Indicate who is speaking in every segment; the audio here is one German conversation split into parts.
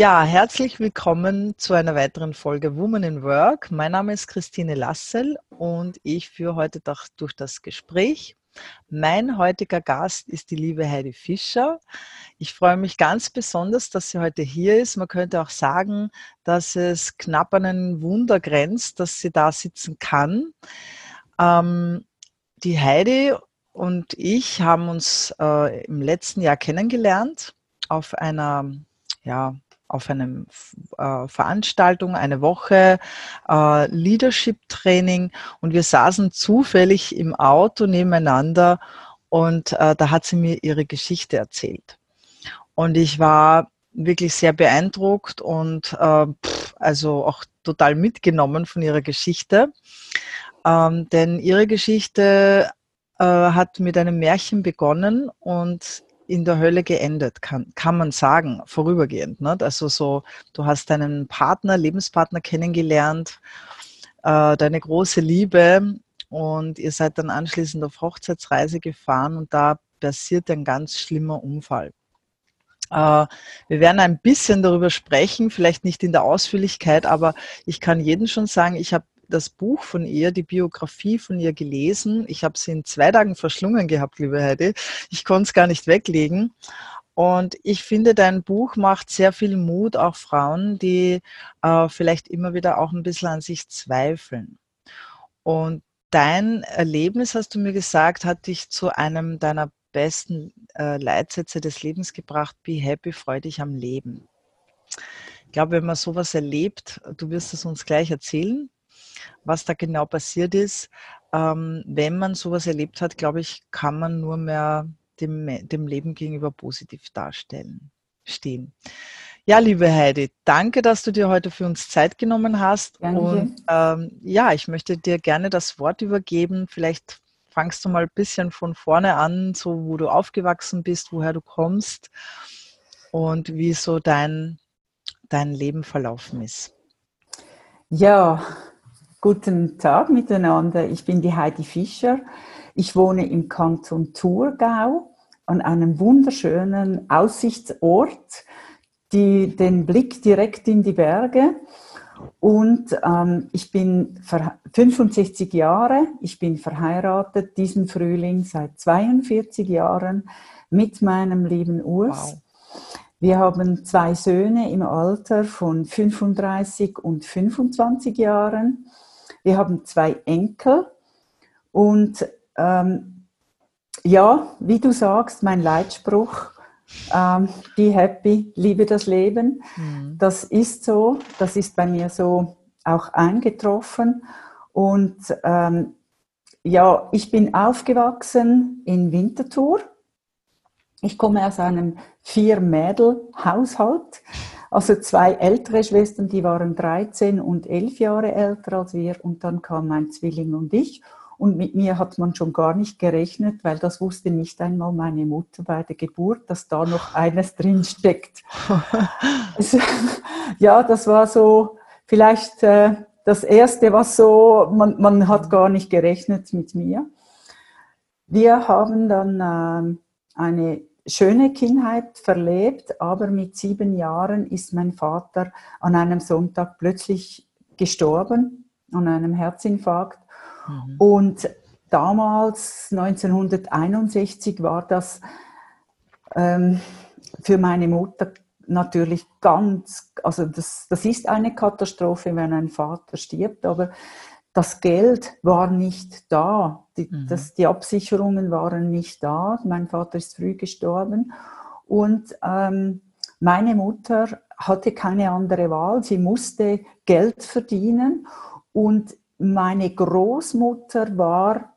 Speaker 1: Ja, herzlich willkommen zu einer weiteren Folge Woman in Work. Mein Name ist Christine Lassel und ich führe heute durch das Gespräch. Mein heutiger Gast ist die liebe Heidi Fischer. Ich freue mich ganz besonders, dass sie heute hier ist. Man könnte auch sagen, dass es knapp an ein Wunder grenzt, dass sie da sitzen kann. Ähm, die Heidi und ich haben uns äh, im letzten Jahr kennengelernt auf einer ja, auf einer äh, Veranstaltung, eine Woche äh, Leadership Training und wir saßen zufällig im Auto nebeneinander und äh, da hat sie mir ihre Geschichte erzählt. Und ich war wirklich sehr beeindruckt und äh, pff, also auch total mitgenommen von ihrer Geschichte. Ähm, denn ihre Geschichte äh, hat mit einem Märchen begonnen und in der Hölle geendet, kann, kann man sagen, vorübergehend. Ne? Also so, du hast deinen Partner, Lebenspartner kennengelernt, äh, deine große Liebe und ihr seid dann anschließend auf Hochzeitsreise gefahren und da passiert ein ganz schlimmer Unfall. Äh, wir werden ein bisschen darüber sprechen, vielleicht nicht in der Ausführlichkeit, aber ich kann jedem schon sagen, ich habe das Buch von ihr, die Biografie von ihr gelesen. Ich habe sie in zwei Tagen verschlungen gehabt, liebe Heidi. Ich konnte es gar nicht weglegen. Und ich finde, dein Buch macht sehr viel Mut, auch Frauen, die äh, vielleicht immer wieder auch ein bisschen an sich zweifeln. Und dein Erlebnis, hast du mir gesagt, hat dich zu einem deiner besten äh, Leitsätze des Lebens gebracht, be happy, freu dich am Leben. Ich glaube, wenn man sowas erlebt, du wirst es uns gleich erzählen, was da genau passiert ist. Ähm, wenn man sowas erlebt hat, glaube ich, kann man nur mehr dem, dem Leben gegenüber positiv darstellen, stehen. Ja, liebe Heidi, danke, dass du dir heute für uns Zeit genommen hast. Danke. Und ähm, ja, ich möchte dir gerne das Wort übergeben. Vielleicht fangst du mal ein bisschen von vorne an, so wo du aufgewachsen bist, woher du kommst und wie so dein, dein Leben verlaufen ist.
Speaker 2: Ja, Guten Tag miteinander. Ich bin die Heidi Fischer. Ich wohne im Kanton Thurgau an einem wunderschönen Aussichtsort, die, den Blick direkt in die Berge. Und ähm, ich bin 65 Jahre, ich bin verheiratet diesen Frühling seit 42 Jahren mit meinem lieben Urs. Wow. Wir haben zwei Söhne im Alter von 35 und 25 Jahren. Wir haben zwei Enkel und ähm, ja, wie du sagst, mein Leitspruch, ähm, be happy, liebe das Leben. Mhm. Das ist so, das ist bei mir so auch eingetroffen. Und ähm, ja, ich bin aufgewachsen in Winterthur. Ich komme aus einem Vier-Mädel-Haushalt. Also zwei ältere Schwestern, die waren 13 und 11 Jahre älter als wir und dann kam mein Zwilling und ich. Und mit mir hat man schon gar nicht gerechnet, weil das wusste nicht einmal meine Mutter bei der Geburt, dass da noch eines drin steckt. also, ja, das war so vielleicht äh, das Erste, was so, man, man hat gar nicht gerechnet mit mir. Wir haben dann äh, eine schöne Kindheit verlebt, aber mit sieben Jahren ist mein Vater an einem Sonntag plötzlich gestorben, an einem Herzinfarkt. Mhm. Und damals, 1961, war das ähm, für meine Mutter natürlich ganz, also das, das ist eine Katastrophe, wenn ein Vater stirbt, aber das Geld war nicht da, die, mhm. das, die Absicherungen waren nicht da. Mein Vater ist früh gestorben und ähm, meine Mutter hatte keine andere Wahl. Sie musste Geld verdienen und meine Großmutter war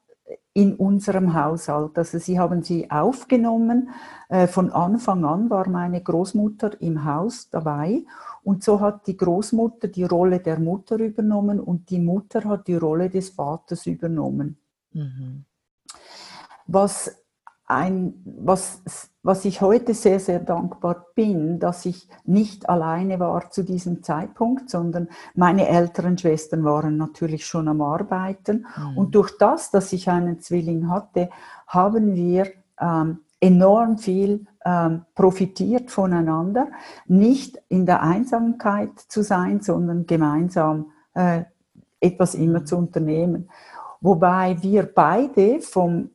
Speaker 2: in unserem Haushalt. Also sie haben sie aufgenommen. Äh, von Anfang an war meine Großmutter im Haus dabei und so hat die Großmutter die Rolle der Mutter übernommen und die Mutter hat die Rolle des Vaters übernommen. Mhm. Was, ein, was, was ich heute sehr, sehr dankbar bin, dass ich nicht alleine war zu diesem Zeitpunkt, sondern meine älteren Schwestern waren natürlich schon am Arbeiten. Mhm. Und durch das, dass ich einen Zwilling hatte, haben wir ähm, enorm viel ähm, profitiert voneinander, nicht in der Einsamkeit zu sein, sondern gemeinsam äh, etwas immer mhm. zu unternehmen. Wobei wir beide vom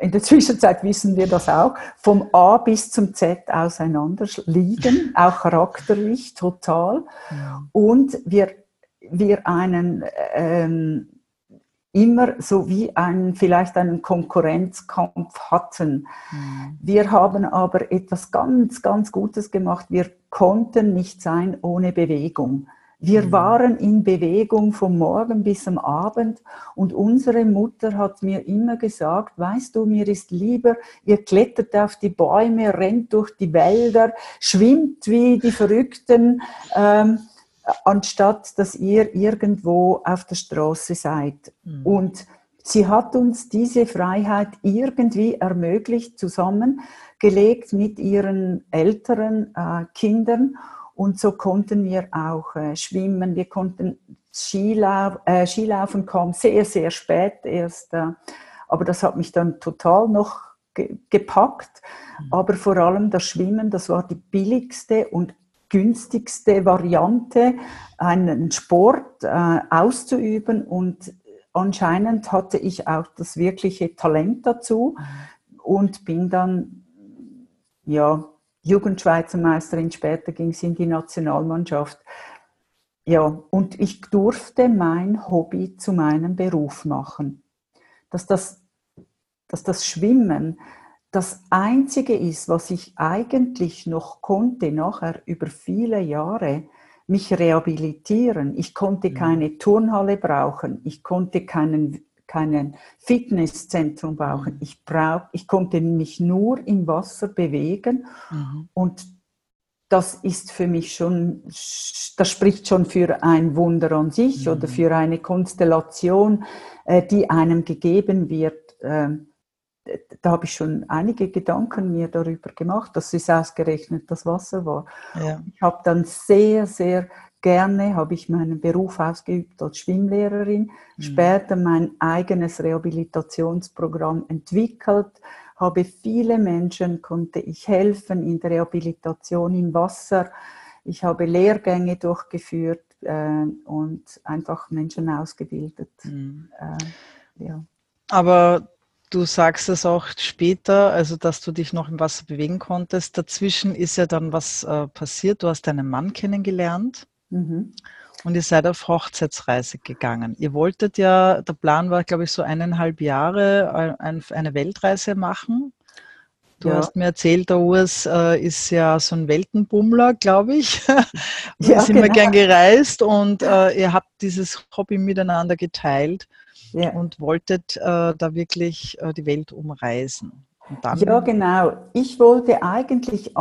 Speaker 2: in der Zwischenzeit wissen wir das auch, vom A bis zum Z auseinander liegen, auch charakterlich total. Ja. Und wir, wir einen ähm, immer so wie einen, vielleicht einen Konkurrenzkampf hatten. Mhm. Wir haben aber etwas ganz, ganz Gutes gemacht. Wir konnten nicht sein ohne Bewegung. Wir mhm. waren in Bewegung vom Morgen bis am Abend und unsere Mutter hat mir immer gesagt, weißt du, mir ist lieber, ihr klettert auf die Bäume, rennt durch die Wälder, schwimmt wie die Verrückten, ähm, anstatt dass ihr irgendwo auf der Straße seid. Mhm. Und sie hat uns diese Freiheit irgendwie ermöglicht, zusammengelegt mit ihren älteren äh, Kindern. Und so konnten wir auch äh, schwimmen, wir konnten Skilauf, äh, Skilaufen kam sehr, sehr spät erst. Äh, aber das hat mich dann total noch ge gepackt. Mhm. Aber vor allem das Schwimmen, das war die billigste und günstigste Variante, einen Sport äh, auszuüben. Und anscheinend hatte ich auch das wirkliche Talent dazu mhm. und bin dann ja Jugendschweizer Meisterin, später ging es in die Nationalmannschaft. Ja, und ich durfte mein Hobby zu meinem Beruf machen. Dass das, dass das Schwimmen das Einzige ist, was ich eigentlich noch konnte, nachher über viele Jahre, mich rehabilitieren. Ich konnte mhm. keine Turnhalle brauchen, ich konnte keinen keinen Fitnesszentrum brauchen. Ich, brauch, ich konnte mich nur im Wasser bewegen mhm. und das ist für mich schon, das spricht schon für ein Wunder an sich mhm. oder für eine Konstellation, äh, die einem gegeben wird. Ähm, da habe ich schon einige Gedanken mir darüber gemacht, dass es ausgerechnet das Wasser war. Ja. Ich habe dann sehr, sehr gerne habe ich meinen Beruf ausgeübt als Schwimmlehrerin, mhm. später mein eigenes Rehabilitationsprogramm entwickelt, habe viele Menschen, konnte ich helfen in der Rehabilitation im Wasser. Ich habe Lehrgänge durchgeführt äh, und einfach Menschen ausgebildet. Mhm.
Speaker 1: Äh, ja. Aber du sagst es auch später, also dass du dich noch im Wasser bewegen konntest. Dazwischen ist ja dann was äh, passiert. Du hast deinen Mann kennengelernt. Mhm. Und ihr seid auf Hochzeitsreise gegangen. Ihr wolltet ja, der Plan war, glaube ich, so eineinhalb Jahre eine Weltreise machen. Du ja. hast mir erzählt, der Urs äh, ist ja so ein Weltenbummler, glaube ich. ja, sind genau. gern gereist und äh, ihr habt dieses Hobby miteinander geteilt ja. und wolltet äh, da wirklich äh, die Welt umreisen
Speaker 2: ja, genau. Ich wollte eigentlich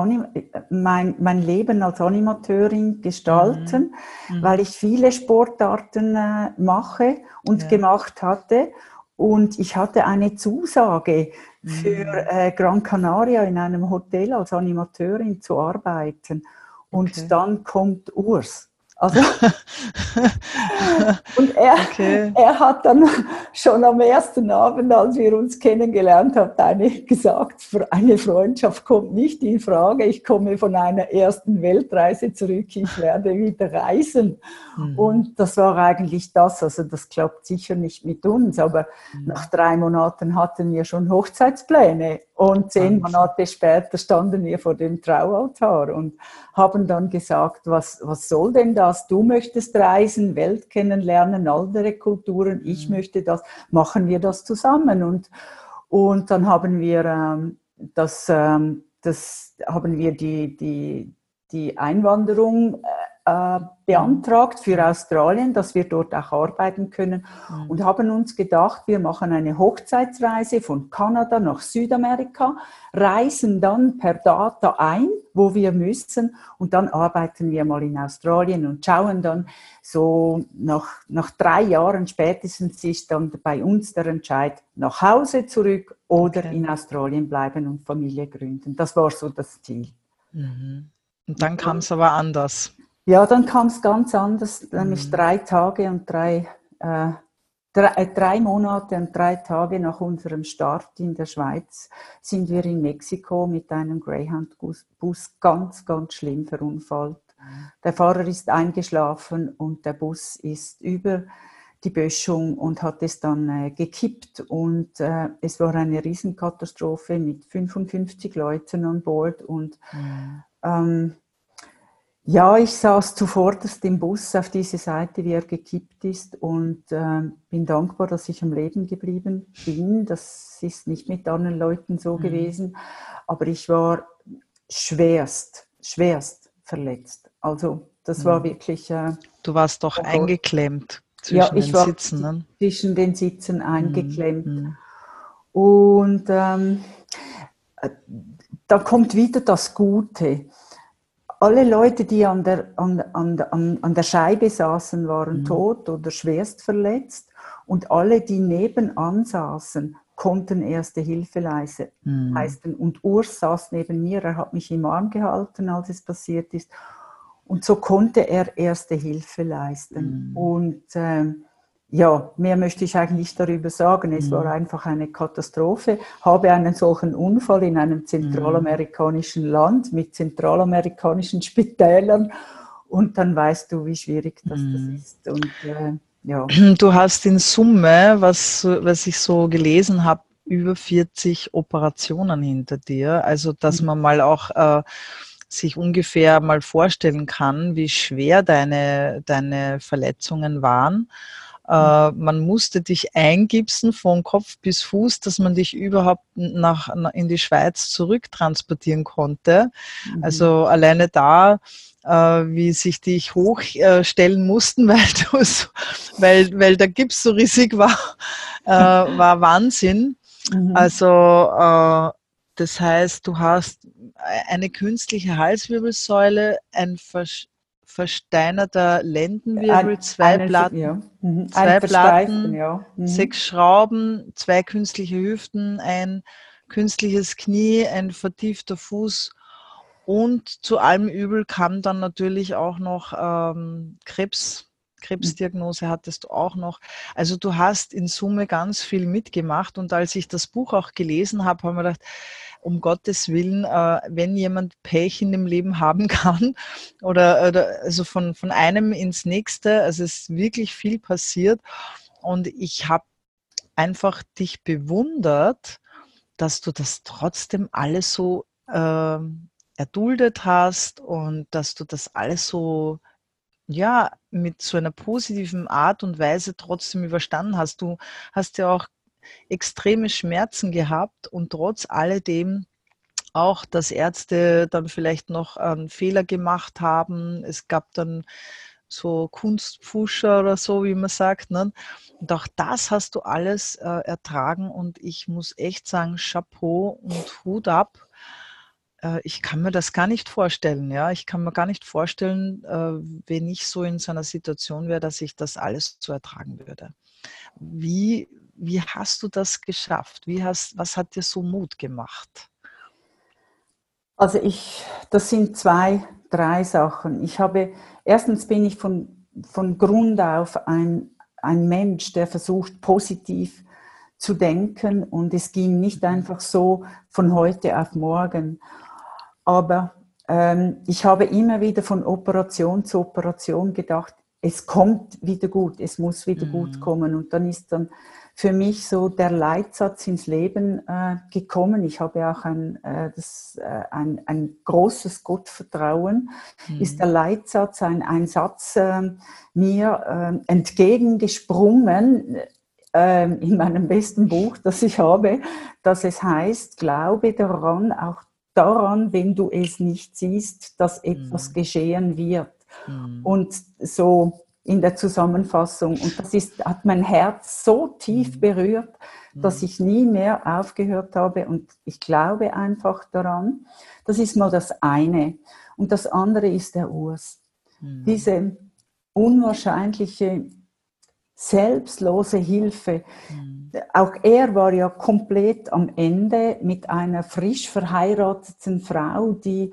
Speaker 2: mein, mein Leben als Animateurin gestalten, mhm. mhm. weil ich viele Sportarten äh, mache und ja. gemacht hatte. Und ich hatte eine Zusage für mhm. äh, Gran Canaria in einem Hotel als Animateurin zu arbeiten. Und okay. dann kommt Urs. Also, und er, okay. er hat dann schon am ersten Abend, als wir uns kennengelernt haben, gesagt, eine Freundschaft kommt nicht in Frage. Ich komme von einer ersten Weltreise zurück, ich werde wieder reisen. Mhm. Und das war eigentlich das. Also das klappt sicher nicht mit uns, aber mhm. nach drei Monaten hatten wir schon Hochzeitspläne. Und zehn Monate später standen wir vor dem Traualtar und haben dann gesagt, was, was soll denn das? Du möchtest reisen, Welt kennenlernen, andere Kulturen, ich mhm. möchte das, machen wir das zusammen. Und, und dann haben wir ähm, das, ähm, das haben wir die, die, die Einwanderung äh, beantragt für Australien, dass wir dort auch arbeiten können mhm. und haben uns gedacht, wir machen eine Hochzeitsreise von Kanada nach Südamerika, reisen dann per Data ein, wo wir müssen und dann arbeiten wir mal in Australien und schauen dann so nach, nach drei Jahren spätestens ist dann bei uns der Entscheid nach Hause zurück oder okay. in Australien bleiben und Familie gründen. Das war so das Ziel.
Speaker 1: Mhm. Und dann kam es aber anders.
Speaker 2: Ja, dann kam es ganz anders, nämlich mhm. drei Tage und drei äh, drei, äh, drei, Monate und drei Tage nach unserem Start in der Schweiz sind wir in Mexiko mit einem Greyhound-Bus ganz, ganz schlimm verunfallt. Mhm. Der Fahrer ist eingeschlafen und der Bus ist über die Böschung und hat es dann äh, gekippt und äh, es war eine Riesenkatastrophe mit 55 Leuten an Bord und mhm. ähm, ja, ich saß zuvorderst im Bus auf diese Seite, wie er gekippt ist und äh, bin dankbar, dass ich am Leben geblieben bin. Das ist nicht mit anderen Leuten so mhm. gewesen, aber ich war schwerst, schwerst verletzt. Also das mhm. war wirklich. Äh,
Speaker 1: du warst doch oh eingeklemmt
Speaker 2: zwischen ja, ich den war Sitzen. Ne? Zwischen den Sitzen eingeklemmt. Mhm. Und ähm, äh, da kommt wieder das Gute alle Leute, die an der, an, an, an der Scheibe saßen, waren mhm. tot oder schwerst verletzt. Und alle, die nebenan saßen, konnten erste Hilfe leisten. Mhm. Und Urs saß neben mir, er hat mich im Arm gehalten, als es passiert ist. Und so konnte er erste Hilfe leisten. Mhm. Und äh, ja, mehr möchte ich eigentlich darüber sagen. Es mhm. war einfach eine Katastrophe. Habe einen solchen Unfall in einem zentralamerikanischen mhm. Land mit zentralamerikanischen Spitälern und dann weißt du, wie schwierig das, mhm. das ist. Und,
Speaker 1: äh, ja. Du hast in Summe, was, was ich so gelesen habe, über 40 Operationen hinter dir. Also, dass man mal auch äh, sich ungefähr mal vorstellen kann, wie schwer deine, deine Verletzungen waren. Äh, man musste dich eingipsen von Kopf bis Fuß, dass man dich überhaupt nach, in die Schweiz zurücktransportieren konnte. Mhm. Also alleine da, äh, wie sich dich hochstellen äh, mussten, weil, weil, weil der Gips so riesig war, war Wahnsinn. Mhm. Also das heißt, du hast eine künstliche Halswirbelsäule, ein versteinerter Lendenwirbel, zwei Platten, ja. mhm. zwei Platten ja. mhm. sechs Schrauben, zwei künstliche Hüften, ein künstliches Knie, ein vertiefter Fuß und zu allem Übel kam dann natürlich auch noch ähm, Krebs. Krebsdiagnose hattest du auch noch. Also du hast in Summe ganz viel mitgemacht und als ich das Buch auch gelesen habe, habe ich mir gedacht, um Gottes Willen, äh, wenn jemand Pech in dem Leben haben kann oder, oder also von, von einem ins nächste, also es ist wirklich viel passiert und ich habe einfach dich bewundert, dass du das trotzdem alles so äh, erduldet hast und dass du das alles so ja, mit so einer positiven Art und Weise trotzdem überstanden hast. Du hast ja auch extreme Schmerzen gehabt und trotz alledem auch, dass Ärzte dann vielleicht noch einen Fehler gemacht haben. Es gab dann so Kunstpfuscher oder so, wie man sagt. Ne? Und auch das hast du alles äh, ertragen und ich muss echt sagen, Chapeau und Hut ab. Äh, ich kann mir das gar nicht vorstellen. Ja, ich kann mir gar nicht vorstellen, äh, wenn ich so in so einer Situation wäre, dass ich das alles zu ertragen würde. Wie, wie hast du das geschafft? Wie hast, was hat dir so Mut gemacht?
Speaker 2: Also ich, das sind zwei, drei Sachen. Ich habe, erstens bin ich von, von Grund auf ein, ein Mensch, der versucht, positiv zu denken und es ging nicht einfach so von heute auf morgen. Aber ähm, ich habe immer wieder von Operation zu Operation gedacht, es kommt wieder gut, es muss wieder mhm. gut kommen. Und dann ist dann für mich so der Leitsatz ins Leben äh, gekommen. Ich habe auch ein, äh, das, äh, ein, ein großes Gottvertrauen. Mhm. Ist der Leitsatz ein, ein Satz äh, mir äh, entgegengesprungen äh, in meinem besten Buch, das ich habe, dass es heißt, glaube daran, auch daran, wenn du es nicht siehst, dass etwas mhm. geschehen wird. Mhm. Und so in der Zusammenfassung. Und das ist, hat mein Herz so tief mhm. berührt, dass mhm. ich nie mehr aufgehört habe. Und ich glaube einfach daran. Das ist mal das eine. Und das andere ist der Urs. Mhm. Diese unwahrscheinliche selbstlose Hilfe. Mhm. Auch er war ja komplett am Ende mit einer frisch verheirateten Frau, die,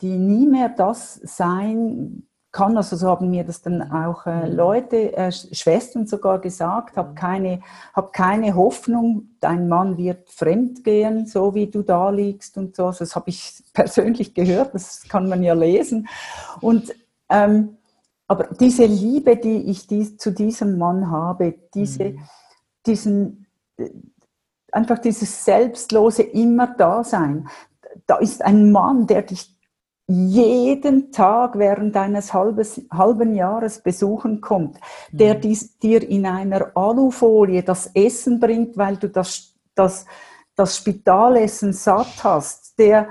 Speaker 2: die nie mehr das sein kann, also so haben mir das dann auch äh, mhm. Leute, äh, Schwestern sogar gesagt, hab keine, hab keine Hoffnung, dein Mann wird fremd gehen, so wie du da liegst und so. Also das habe ich persönlich gehört, das kann man ja lesen. Und ähm, aber diese Liebe, die ich die, zu diesem Mann habe, diese, mhm. diesen, äh, einfach dieses selbstlose Immer-Dasein, da ist ein Mann, der dich jeden Tag während eines halbes, halben Jahres besuchen kommt, der mhm. dies, dir in einer Alufolie das Essen bringt, weil du das, das, das Spitalessen satt hast, der,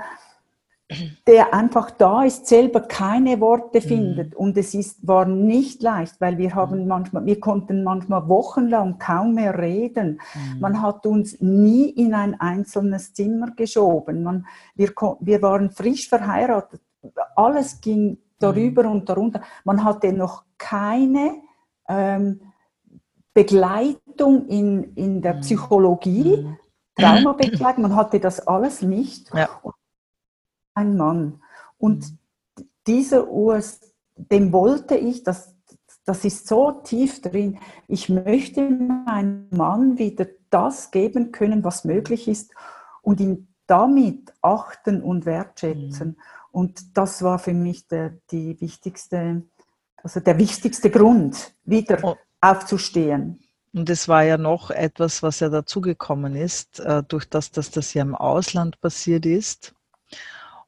Speaker 2: der einfach da ist, selber keine Worte mhm. findet. Und es ist, war nicht leicht, weil wir haben mhm. manchmal, wir konnten manchmal wochenlang kaum mehr reden. Mhm. Man hat uns nie in ein einzelnes Zimmer geschoben. Man, wir, wir waren frisch verheiratet. Alles ging darüber mhm. und darunter. Man hatte noch keine ähm, Begleitung in, in der mhm. Psychologie, mhm. Traumabegleitung. Man hatte das alles nicht. Ja ein Mann. Und mhm. dieser US, dem wollte ich, das, das ist so tief drin, ich möchte meinem Mann wieder das geben können, was möglich ist und ihn damit achten und wertschätzen. Mhm. Und das war für mich der, die wichtigste, also der wichtigste Grund, wieder oh. aufzustehen.
Speaker 1: Und es war ja noch etwas, was ja dazugekommen ist, äh, durch das, dass das ja im Ausland passiert ist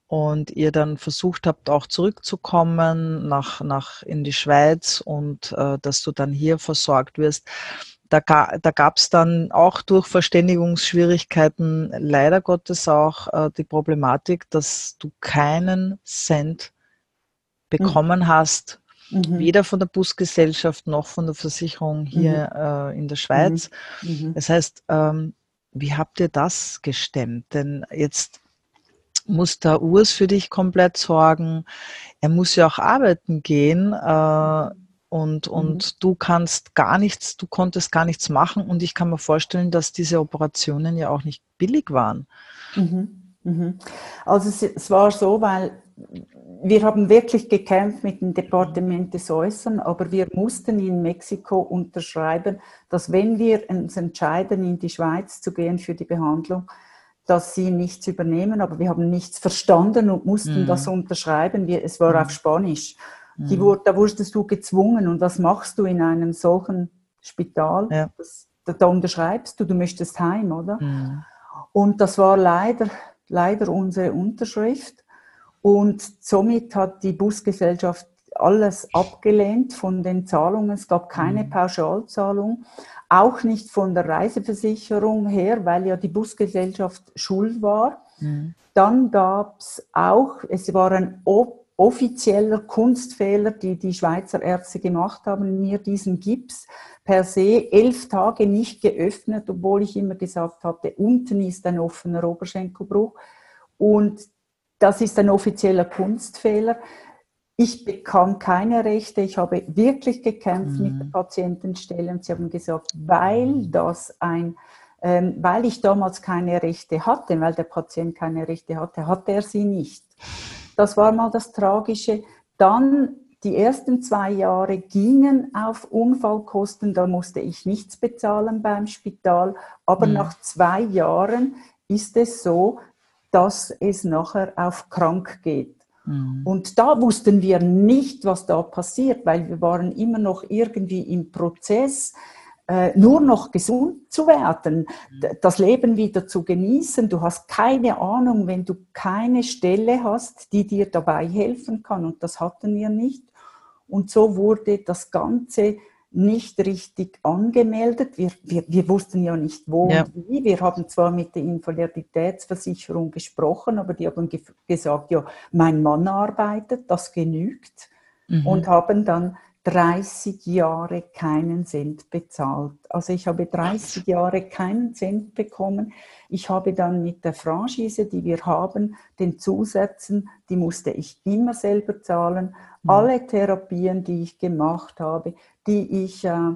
Speaker 1: und ihr dann versucht habt, auch zurückzukommen nach, nach in die Schweiz und äh, dass du dann hier versorgt wirst. Da, ga, da gab es dann auch durch Verständigungsschwierigkeiten leider Gottes auch äh, die Problematik, dass du keinen Cent bekommen mhm. hast, mhm. weder von der Busgesellschaft noch von der Versicherung hier mhm. äh, in der Schweiz. Mhm. Mhm. Das heißt, ähm, wie habt ihr das gestemmt? Denn jetzt muss der Urs für dich komplett sorgen. Er muss ja auch arbeiten gehen äh, und, mhm. und du kannst gar nichts, du konntest gar nichts machen und ich kann mir vorstellen, dass diese Operationen ja auch nicht billig waren.
Speaker 2: Mhm. Mhm. Also es, es, war so, weil wir haben wirklich gekämpft mit dem Departement des Äußeren, aber wir mussten in Mexiko unterschreiben, dass wenn wir uns entscheiden, in die Schweiz zu gehen für die Behandlung, dass sie nichts übernehmen, aber wir haben nichts verstanden und mussten mhm. das unterschreiben. Wir, es war mhm. auf Spanisch. Die, mhm. da wurdest du gezwungen. Und was machst du in einem solchen Spital? Ja. Das, da, da, unterschreibst du, du möchtest heim, oder? Mhm. Und das war leider, leider unsere Unterschrift. Und somit hat die Busgesellschaft alles abgelehnt von den Zahlungen. Es gab keine mhm. Pauschalzahlung auch nicht von der Reiseversicherung her, weil ja die Busgesellschaft schuld war. Mhm. Dann gab es auch, es war ein offizieller Kunstfehler, die die Schweizer Ärzte gemacht haben, mir diesen Gips per se elf Tage nicht geöffnet, obwohl ich immer gesagt hatte, unten ist ein offener Oberschenkelbruch. Und das ist ein offizieller Kunstfehler. Ich bekam keine Rechte. Ich habe wirklich gekämpft mhm. mit der Patientenstelle und sie haben gesagt, weil das ein, ähm, weil ich damals keine Rechte hatte, weil der Patient keine Rechte hatte, hatte er sie nicht. Das war mal das Tragische. Dann die ersten zwei Jahre gingen auf Unfallkosten, da musste ich nichts bezahlen beim Spital, aber mhm. nach zwei Jahren ist es so, dass es nachher auf krank geht. Mhm. Und da wussten wir nicht, was da passiert, weil wir waren immer noch irgendwie im Prozess, äh, nur noch gesund zu werden, mhm. das Leben wieder zu genießen. Du hast keine Ahnung, wenn du keine Stelle hast, die dir dabei helfen kann. Und das hatten wir nicht. Und so wurde das Ganze nicht richtig angemeldet. Wir, wir, wir wussten ja nicht, wo ja. und wie. Wir haben zwar mit der Invaliditätsversicherung gesprochen, aber die haben ge gesagt, ja, mein Mann arbeitet, das genügt. Mhm. Und haben dann 30 Jahre keinen Cent bezahlt. Also ich habe 30 Jahre keinen Cent bekommen. Ich habe dann mit der Franchise, die wir haben, den Zusätzen, die musste ich immer selber zahlen. Mhm. Alle Therapien, die ich gemacht habe, die ich äh,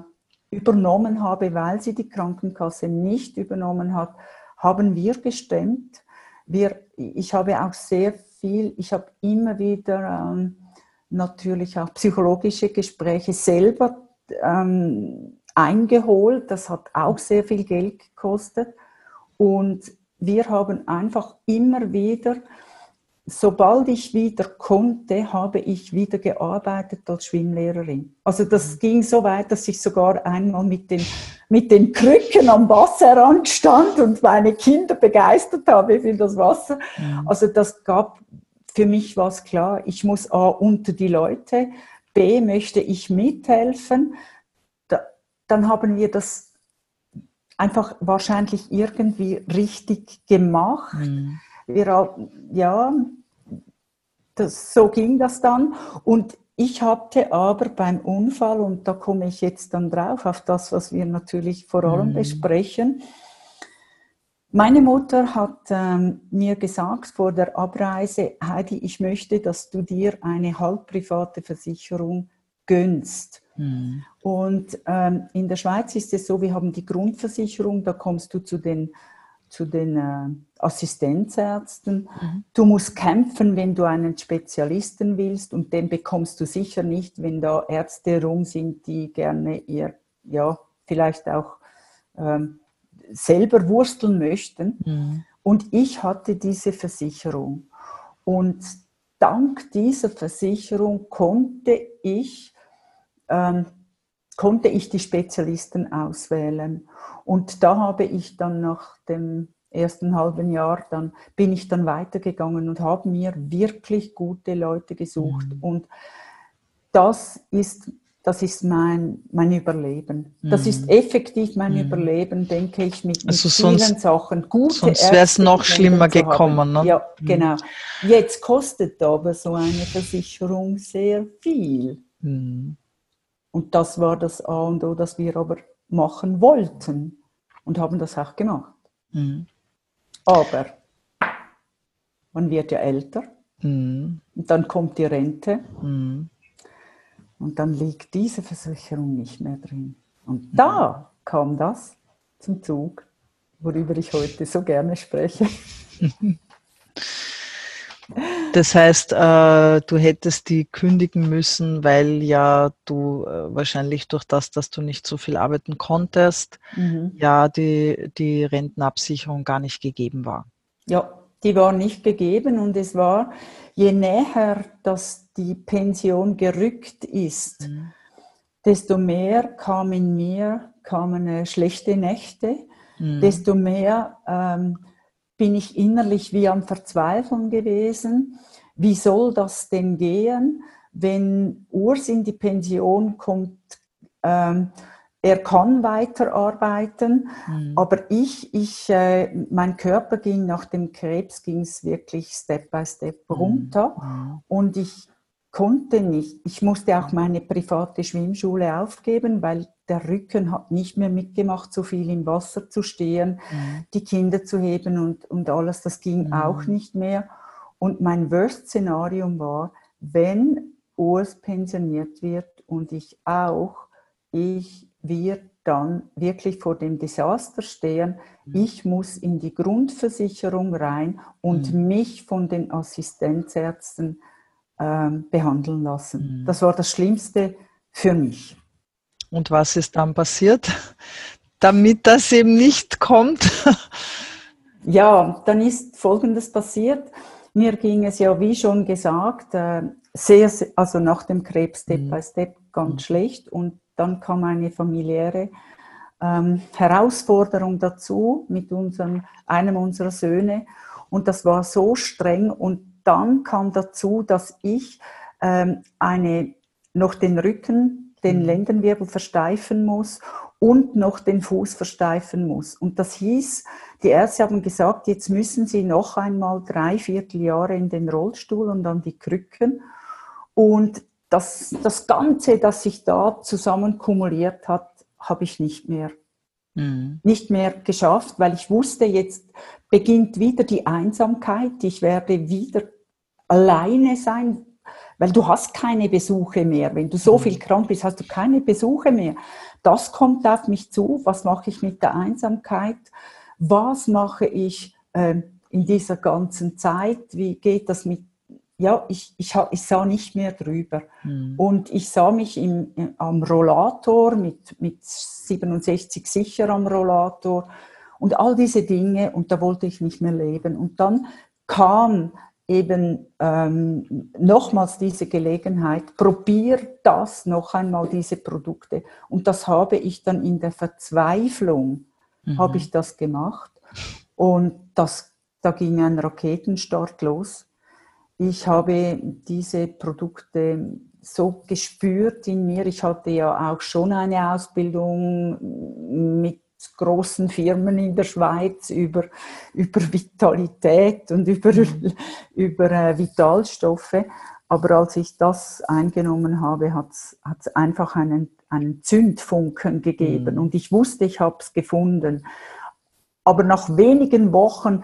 Speaker 2: übernommen habe, weil sie die Krankenkasse nicht übernommen hat, haben wir gestemmt. Wir, ich habe auch sehr viel, ich habe immer wieder ähm, natürlich auch psychologische Gespräche selber ähm, eingeholt. Das hat auch sehr viel Geld gekostet. Und wir haben einfach immer wieder, sobald ich wieder konnte, habe ich wieder gearbeitet als Schwimmlehrerin. Also das mhm. ging so weit, dass ich sogar einmal mit den, mit den Krücken am Wasserrand stand und meine Kinder begeistert habe für das Wasser. Mhm. Also das gab für mich was klar, ich muss A unter die Leute, B möchte ich mithelfen. Da, dann haben wir das einfach wahrscheinlich irgendwie richtig gemacht. Mhm. Wir, ja, das, so ging das dann. Und ich hatte aber beim Unfall, und da komme ich jetzt dann drauf, auf das, was wir natürlich vor allem mhm. besprechen, meine Mutter hat ähm, mir gesagt vor der Abreise, Heidi, ich möchte, dass du dir eine halbprivate Versicherung gönnst. Mhm. Und ähm, in der Schweiz ist es so, wir haben die Grundversicherung, da kommst du zu den, zu den äh, Assistenzärzten. Mhm. Du musst kämpfen, wenn du einen Spezialisten willst und den bekommst du sicher nicht, wenn da Ärzte rum sind, die gerne ihr, ja, vielleicht auch ähm, selber wursteln möchten. Mhm. Und ich hatte diese Versicherung. Und dank dieser Versicherung konnte ich ähm, konnte ich die Spezialisten auswählen. Und da habe ich dann nach dem ersten halben Jahr, dann bin ich dann weitergegangen und habe mir wirklich gute Leute gesucht. Mhm. Und das ist, das ist mein, mein Überleben. Das ist mhm. effektiv mein mhm. Überleben, denke ich, mit, also mit vielen Sachen.
Speaker 1: Gute sonst wäre es noch schlimmer gekommen. Ne?
Speaker 2: Ja, mhm. genau. Jetzt kostet aber so eine Versicherung sehr viel. Mhm. Und das war das A und O, das wir aber machen wollten und haben das auch gemacht. Mhm. Aber man wird ja älter mhm. und dann kommt die Rente. Und dann liegt diese Versicherung nicht mehr drin. Und da kam das zum Zug, worüber ich heute so gerne spreche.
Speaker 1: Das heißt, äh, du hättest die kündigen müssen, weil ja du äh, wahrscheinlich durch das, dass du nicht so viel arbeiten konntest, mhm. ja die, die Rentenabsicherung gar nicht gegeben war.
Speaker 2: Ja, die war nicht gegeben und es war, je näher dass die Pension gerückt ist, mhm. desto mehr kam in mir, kamen äh, schlechte Nächte, mhm. desto mehr ähm, bin ich innerlich wie am Verzweifeln gewesen. Wie soll das denn gehen, wenn Urs in die Pension kommt? Ähm, er kann weiterarbeiten, mhm. aber ich, ich äh, mein Körper ging nach dem Krebs, ging es wirklich Step by Step mhm. runter mhm. und ich konnte nicht. Ich musste auch meine private Schwimmschule aufgeben, weil der Rücken hat nicht mehr mitgemacht, so viel im Wasser zu stehen, mhm. die Kinder zu heben und, und alles, das ging mhm. auch nicht mehr. Und mein Worst-Szenario war, wenn Urs pensioniert wird und ich auch, ich, wir dann wirklich vor dem Desaster stehen. Mhm. Ich muss in die Grundversicherung rein und mhm. mich von den Assistenzärzten ähm, behandeln lassen. Mhm. Das war das Schlimmste für mich.
Speaker 1: Und was ist dann passiert, damit das eben nicht kommt?
Speaker 2: ja, dann ist Folgendes passiert. Mir ging es ja, wie schon gesagt, äh, sehr, also nach dem Krebs Step mhm. by Step ganz mhm. schlecht und dann kam eine familiäre ähm, Herausforderung dazu mit unserem, einem unserer Söhne und das war so streng und dann kam dazu, dass ich ähm, eine, noch den Rücken den mhm. Lendenwirbel versteifen muss und noch den Fuß versteifen muss. Und das hieß, die Ärzte haben gesagt, jetzt müssen Sie noch einmal drei Vierteljahre in den Rollstuhl und dann die Krücken. Und das, das Ganze, das sich da zusammen kumuliert hat, habe ich nicht mehr, mhm. nicht mehr geschafft, weil ich wusste, jetzt beginnt wieder die Einsamkeit. Ich werde wieder alleine sein, weil du hast keine Besuche mehr. Wenn du so viel mhm. krank bist, hast du keine Besuche mehr. Das kommt auf mich zu. Was mache ich mit der Einsamkeit? Was mache ich äh, in dieser ganzen Zeit? Wie geht das mit ja, ich, ich, ich sah nicht mehr drüber. Mhm. Und ich sah mich im, am Rollator mit, mit 67 sicher am Rollator und all diese Dinge und da wollte ich nicht mehr leben. Und dann kam eben ähm, nochmals diese Gelegenheit, probier das noch einmal, diese Produkte. Und das habe ich dann in der Verzweiflung, mhm. habe ich das gemacht. Und das, da ging ein Raketenstart los. Ich habe diese Produkte so gespürt in mir. Ich hatte ja auch schon eine Ausbildung mit großen Firmen in der Schweiz über, über Vitalität und über, mhm. über äh, Vitalstoffe. Aber als ich das eingenommen habe, hat es einfach einen, einen Zündfunken gegeben. Mhm. Und ich wusste, ich habe es gefunden. Aber nach wenigen Wochen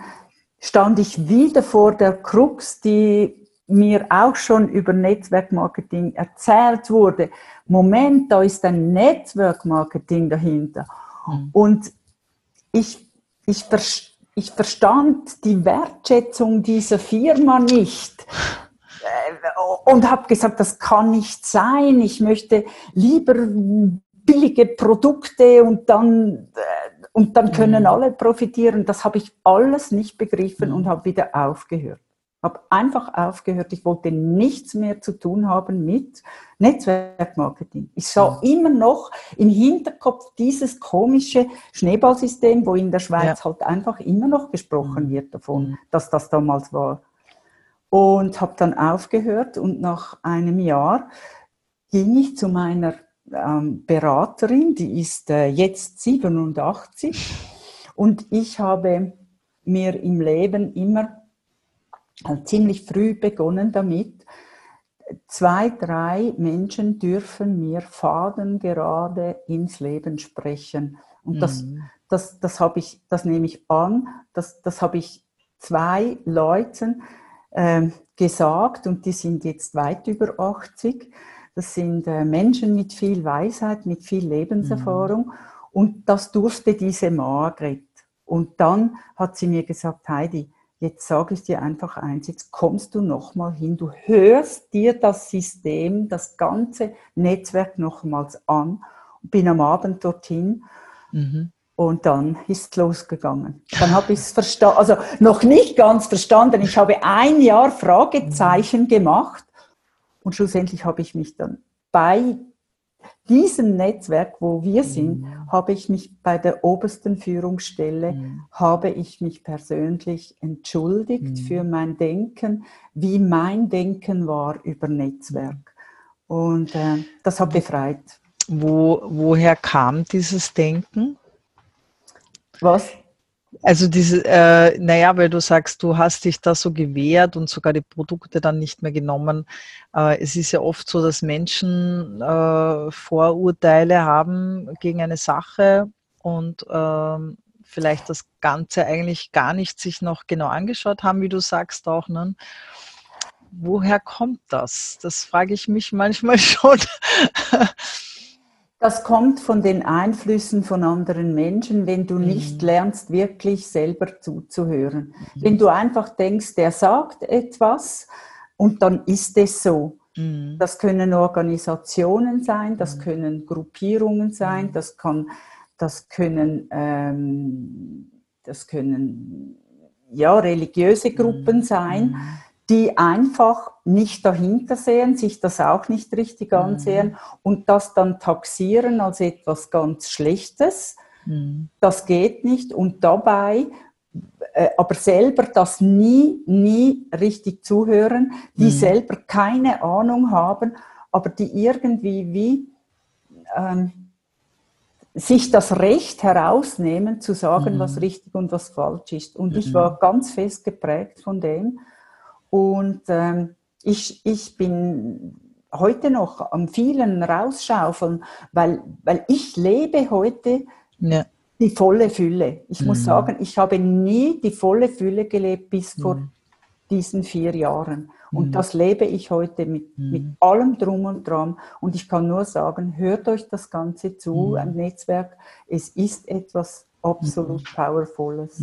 Speaker 2: stand ich wieder vor der Krux, die mir auch schon über Netzwerkmarketing erzählt wurde. Moment, da ist ein Netzwerkmarketing dahinter. Mhm. Und ich, ich, ich verstand die Wertschätzung dieser Firma nicht äh, und habe gesagt, das kann nicht sein. Ich möchte lieber billige Produkte und dann äh, und dann können mhm. alle profitieren. Das habe ich alles nicht begriffen mhm. und habe wieder aufgehört. Habe einfach aufgehört. Ich wollte nichts mehr zu tun haben mit Netzwerkmarketing. Ich sah mhm. immer noch im Hinterkopf dieses komische Schneeballsystem, wo in der Schweiz ja. halt einfach immer noch gesprochen mhm. wird davon, mhm. dass das damals war. Und habe dann aufgehört und nach einem Jahr ging ich zu meiner ähm, Beraterin, die ist äh, jetzt 87 und ich habe mir im Leben immer äh, ziemlich früh begonnen damit, zwei, drei Menschen dürfen mir Faden gerade ins Leben sprechen. Und das, mhm. das, das, habe ich, das nehme ich an, das, das habe ich zwei Leuten äh, gesagt und die sind jetzt weit über 80. Das sind äh, Menschen mit viel Weisheit, mit viel Lebenserfahrung. Mhm. Und das durfte diese Margret. Und dann hat sie mir gesagt, Heidi, jetzt sage ich dir einfach eins, jetzt kommst du nochmal hin, du hörst dir das System, das ganze Netzwerk nochmals an. Bin am Abend dorthin. Mhm. Und dann ist es losgegangen. Dann habe ich es verstanden, also noch nicht ganz verstanden. Ich habe ein Jahr Fragezeichen mhm. gemacht und schlussendlich habe ich mich dann bei diesem Netzwerk, wo wir sind, mhm. habe ich mich bei der obersten Führungsstelle, mhm. habe ich mich persönlich entschuldigt mhm. für mein Denken, wie mein Denken war über Netzwerk. Und äh, das hat befreit.
Speaker 1: Wo, woher kam dieses Denken?
Speaker 2: Was?
Speaker 1: Also diese, äh, naja, weil du sagst, du hast dich da so gewehrt und sogar die Produkte dann nicht mehr genommen. Äh, es ist ja oft so, dass Menschen äh, Vorurteile haben gegen eine Sache und äh, vielleicht das Ganze eigentlich gar nicht sich noch genau angeschaut haben, wie du sagst auch. Ne? Woher kommt das? Das frage ich mich manchmal schon.
Speaker 2: Das kommt von den Einflüssen von anderen Menschen, wenn du nicht mhm. lernst, wirklich selber zuzuhören. Mhm. Wenn du einfach denkst, der sagt etwas und dann ist es so. Mhm. Das können Organisationen sein, das mhm. können Gruppierungen sein, mhm. das, kann, das können, ähm, das können ja, religiöse Gruppen sein die einfach nicht dahinter sehen, sich das auch nicht richtig mhm. ansehen mhm. und das dann taxieren als etwas ganz Schlechtes. Mhm. Das geht nicht und dabei äh, aber selber das nie, nie richtig zuhören, die mhm. selber keine Ahnung haben, aber die irgendwie wie ähm, sich das Recht herausnehmen, zu sagen, mhm. was richtig und was falsch ist. Und ich mhm. war ganz fest geprägt von dem. Und ähm, ich, ich bin heute noch am vielen rausschaufeln, weil, weil ich lebe heute ja. die volle Fülle. Ich mhm. muss sagen, ich habe nie die volle Fülle gelebt bis mhm. vor diesen vier Jahren. Und mhm. das lebe ich heute mit, mhm. mit allem drum und dran. Und ich kann nur sagen, hört euch das Ganze zu, mhm. ein Netzwerk. Es ist etwas absolut mhm. Powervolles.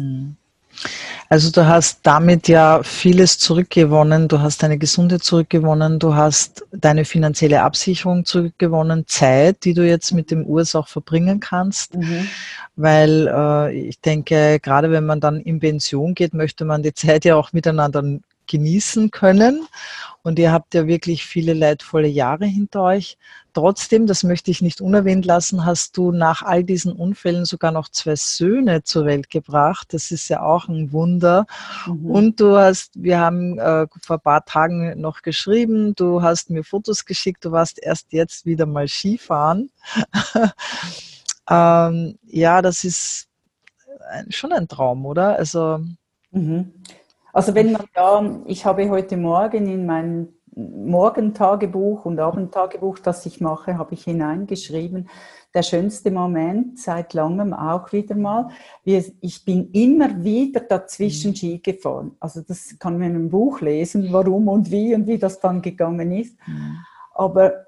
Speaker 1: Also du hast damit ja vieles zurückgewonnen. Du hast deine Gesundheit zurückgewonnen. Du hast deine finanzielle Absicherung zurückgewonnen. Zeit, die du jetzt mit dem Urs auch verbringen kannst. Mhm. Weil äh, ich denke, gerade wenn man dann in Pension geht, möchte man die Zeit ja auch miteinander genießen können. Und ihr habt ja wirklich viele leidvolle Jahre hinter euch. Trotzdem, das möchte ich nicht unerwähnt lassen, hast du nach all diesen Unfällen sogar noch zwei Söhne zur Welt gebracht. Das ist ja auch ein Wunder. Mhm. Und du hast, wir haben äh, vor ein paar Tagen noch geschrieben, du hast mir Fotos geschickt, du warst erst jetzt wieder mal Skifahren. ähm, ja, das ist schon ein Traum, oder? Also.
Speaker 2: Mhm. Also wenn man da, ich habe heute Morgen in mein Morgentagebuch und Abendtagebuch, das ich mache, habe ich hineingeschrieben, der schönste Moment seit langem auch wieder mal. Ich bin immer wieder dazwischen mhm. Ski gefahren. Also das kann man in einem Buch lesen, warum und wie und wie das dann gegangen ist. Mhm. Aber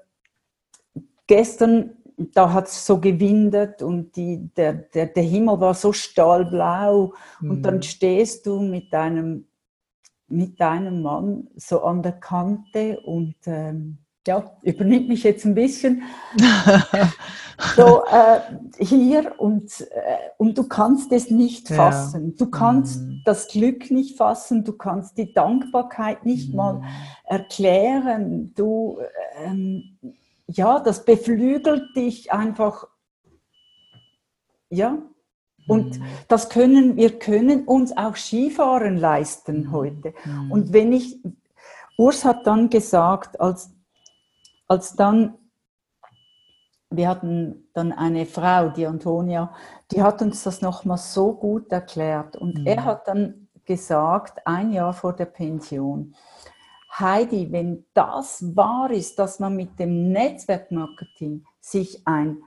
Speaker 2: gestern, da hat es so gewindet und die, der, der, der Himmel war so stahlblau und dann mhm. stehst du mit deinem mit deinem Mann so an der Kante und ähm, ja, übernimmt mich jetzt ein bisschen. so äh, hier und, äh, und du kannst es nicht fassen. Du kannst mm. das Glück nicht fassen, du kannst die Dankbarkeit nicht mm. mal erklären. Du, ähm, ja, das beflügelt dich einfach. Ja, und das können, wir können uns auch Skifahren leisten heute. Mhm. Und wenn ich, Urs hat dann gesagt, als, als dann, wir hatten dann eine Frau, die Antonia, die hat uns das nochmal so gut erklärt. Und mhm. er hat dann gesagt, ein Jahr vor der Pension, Heidi, wenn das wahr ist, dass man mit dem Netzwerkmarketing sich ein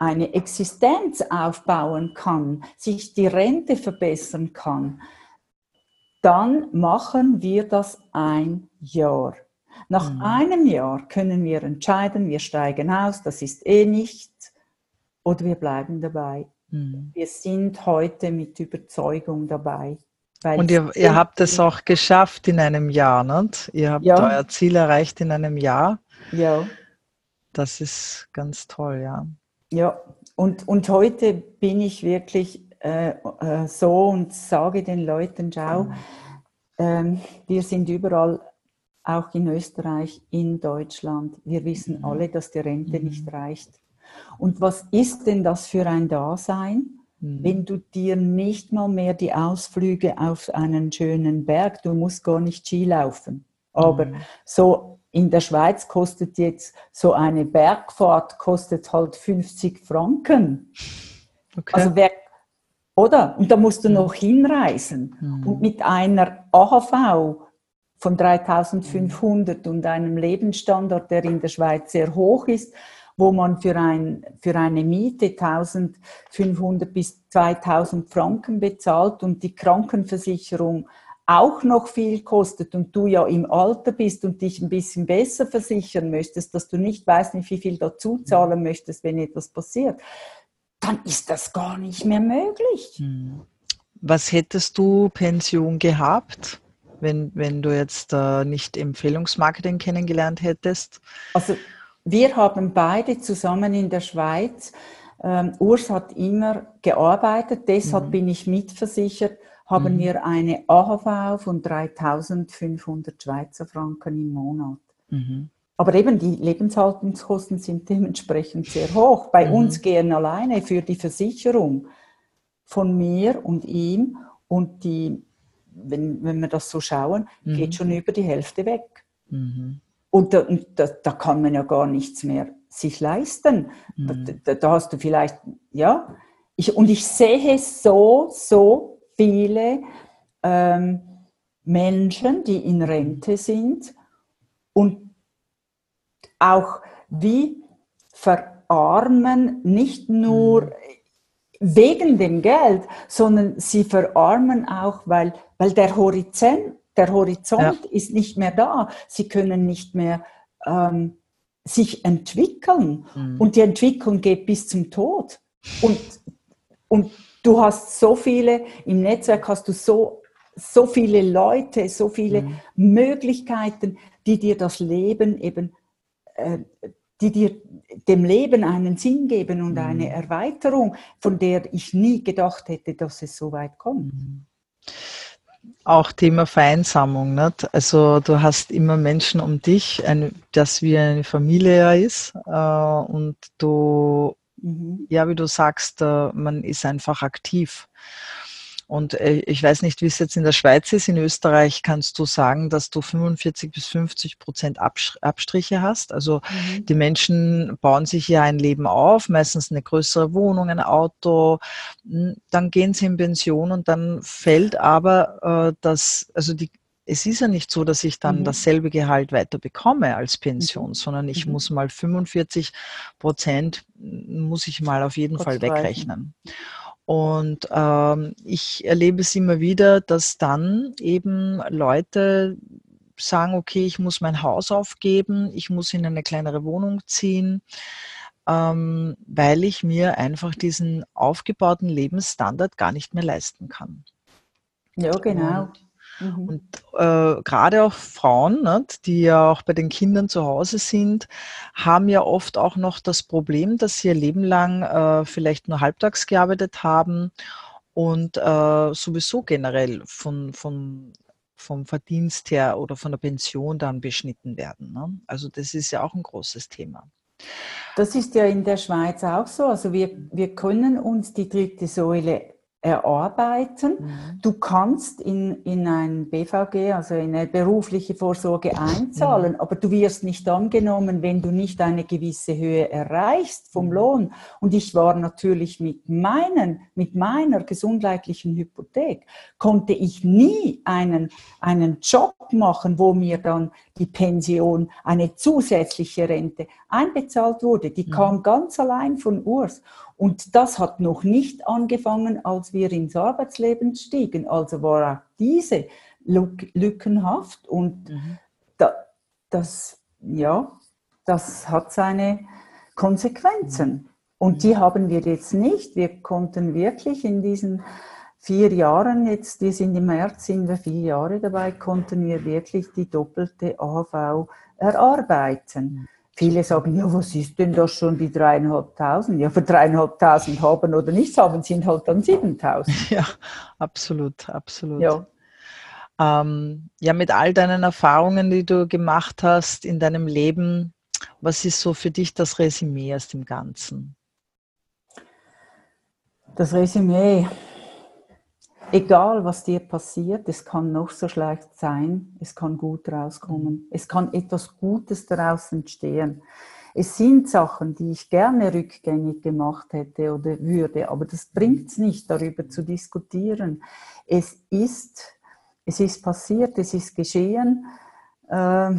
Speaker 2: eine Existenz aufbauen kann, sich die Rente verbessern kann, dann machen wir das ein Jahr. Nach mhm. einem Jahr können wir entscheiden, wir steigen aus, das ist eh nicht, oder wir bleiben dabei. Mhm. Wir sind heute mit Überzeugung dabei.
Speaker 1: Und ihr, ihr habt es auch geschafft in einem Jahr, nicht? Ihr habt ja. euer Ziel erreicht in einem Jahr.
Speaker 2: Ja.
Speaker 1: Das ist ganz toll, ja.
Speaker 2: Ja, und, und heute bin ich wirklich äh, äh, so und sage den Leuten, schau, äh, wir sind überall, auch in Österreich, in Deutschland. Wir wissen mhm. alle, dass die Rente mhm. nicht reicht. Und was ist denn das für ein Dasein, mhm. wenn du dir nicht mal mehr die Ausflüge auf einen schönen Berg, du musst gar nicht Ski laufen, aber so in der Schweiz kostet jetzt so eine Bergfahrt kostet halt 50 Franken. Okay. Also wer, oder? Und da musst du mhm. noch hinreisen. Mhm. Und mit einer AHV von 3500 mhm. und einem Lebensstandard, der in der Schweiz sehr hoch ist, wo man für, ein, für eine Miete 1500 bis 2000 Franken bezahlt und die Krankenversicherung auch noch viel kostet und du ja im Alter bist und dich ein bisschen besser versichern möchtest, dass du nicht weißt, wie viel dazu zahlen möchtest, wenn etwas passiert, dann ist das gar nicht mehr möglich. Hm.
Speaker 1: Was hättest du Pension gehabt, wenn, wenn du jetzt äh, nicht Empfehlungsmarketing kennengelernt hättest?
Speaker 2: Also wir haben beide zusammen in der Schweiz, ähm, Urs hat immer gearbeitet, deshalb mhm. bin ich mitversichert haben mhm. wir eine AHV von 3500 Schweizer Franken im Monat. Mhm. Aber eben die Lebenshaltungskosten sind dementsprechend sehr hoch. Bei mhm. uns gehen alleine für die Versicherung von mir und ihm und die, wenn, wenn wir das so schauen, mhm. geht schon über die Hälfte weg. Mhm. Und, da, und da, da, kann man ja gar nichts mehr sich leisten. Mhm. Da, da, hast du vielleicht, ja, ich, und ich sehe so, so viele ähm, Menschen, die in Rente sind und auch wie verarmen, nicht nur wegen dem Geld, sondern sie verarmen auch, weil, weil der Horizont, der Horizont ja. ist nicht mehr da. Sie können nicht mehr ähm, sich entwickeln. Mhm. Und die Entwicklung geht bis zum Tod. Und, und Du hast so viele, im Netzwerk hast du so so viele Leute, so viele mhm. Möglichkeiten, die dir das Leben eben, äh, die dir dem Leben einen Sinn geben und mhm. eine Erweiterung, von der ich nie gedacht hätte, dass es so weit kommt. Mhm.
Speaker 1: Auch Thema Vereinsamung. Nicht? Also du hast immer Menschen um dich, eine, das wie eine Familie ist. Äh, und du, mhm. ja, wie du sagst, äh, man ist einfach aktiv. Und äh, ich weiß nicht, wie es jetzt in der Schweiz ist. In Österreich kannst du sagen, dass du 45 bis 50 Prozent Abstriche hast. Also mhm. die Menschen bauen sich ja ein Leben auf, meistens eine größere Wohnung, ein Auto. Hm, dann gehen sie in Pension und dann fällt aber äh, das, also die, es ist ja nicht so, dass ich dann mhm. dasselbe Gehalt weiter bekomme als Pension, mhm. sondern ich mhm. muss mal 45 Prozent, muss ich mal auf jeden Gott Fall wegrechnen. Und ähm, ich erlebe es immer wieder, dass dann eben Leute sagen, okay, ich muss mein Haus aufgeben, ich muss in eine kleinere Wohnung ziehen, ähm, weil ich mir einfach diesen aufgebauten Lebensstandard gar nicht mehr leisten kann.
Speaker 2: Ja, genau. Und
Speaker 1: Mhm. Und äh, gerade auch Frauen, ne, die ja auch bei den Kindern zu Hause sind, haben ja oft auch noch das Problem, dass sie ihr Leben lang äh, vielleicht nur halbtags gearbeitet haben und äh, sowieso generell von, von, vom Verdienst her oder von der Pension dann beschnitten werden. Ne? Also das ist ja auch ein großes Thema.
Speaker 2: Das ist ja in der Schweiz auch so. Also wir, wir können uns die dritte Säule erarbeiten. Mhm. Du kannst in, in ein BVG, also in eine berufliche Vorsorge einzahlen, mhm. aber du wirst nicht angenommen, wenn du nicht eine gewisse Höhe erreichst vom mhm. Lohn. Und ich war natürlich mit meinen, mit meiner gesundheitlichen Hypothek, konnte ich nie einen, einen Job machen, wo mir dann die Pension, eine zusätzliche Rente einbezahlt wurde. Die mhm. kam ganz allein von Urs. Und das hat noch nicht angefangen, als wir ins Arbeitsleben stiegen. Also war auch diese lückenhaft und mhm. da, das, ja, das hat seine Konsequenzen. Und die haben wir jetzt nicht. Wir konnten wirklich in diesen vier Jahren, jetzt, wir sind im März, sind wir vier Jahre dabei, konnten wir wirklich die doppelte AV erarbeiten. Viele sagen, ja, was ist denn das schon, die dreieinhalbtausend? Ja, für dreieinhalbtausend haben oder nichts haben, sind halt dann siebentausend.
Speaker 1: Ja, absolut, absolut. Ja. Ähm, ja, mit all deinen Erfahrungen, die du gemacht hast in deinem Leben, was ist so für dich das Resümee aus dem Ganzen?
Speaker 2: Das Resümee, egal was dir passiert, es kann noch so schlecht sein, es kann gut rauskommen, es kann etwas Gutes daraus entstehen. Es sind Sachen, die ich gerne rückgängig gemacht hätte oder würde, aber das bringt es nicht, darüber zu diskutieren. Es ist, es ist passiert, es ist geschehen, äh,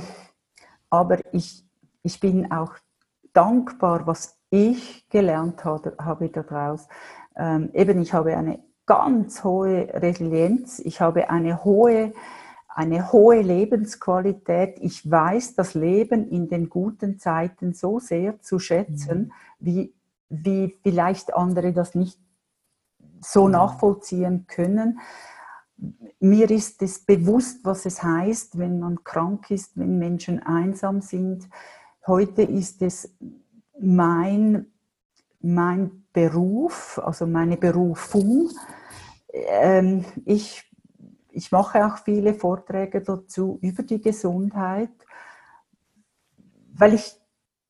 Speaker 2: aber ich, ich bin auch dankbar, was ich gelernt habe, habe daraus. Ähm, eben, ich habe eine ganz hohe Resilienz, ich habe eine hohe, eine hohe Lebensqualität. Ich weiß das Leben in den guten Zeiten so sehr zu schätzen, mhm. wie, wie vielleicht andere das nicht so mhm. nachvollziehen können. Mir ist es bewusst, was es heißt, wenn man krank ist, wenn Menschen einsam sind. Heute ist es mein, mein Beruf, also meine Berufung, ähm, ich, ich mache auch viele Vorträge dazu über die Gesundheit, weil ich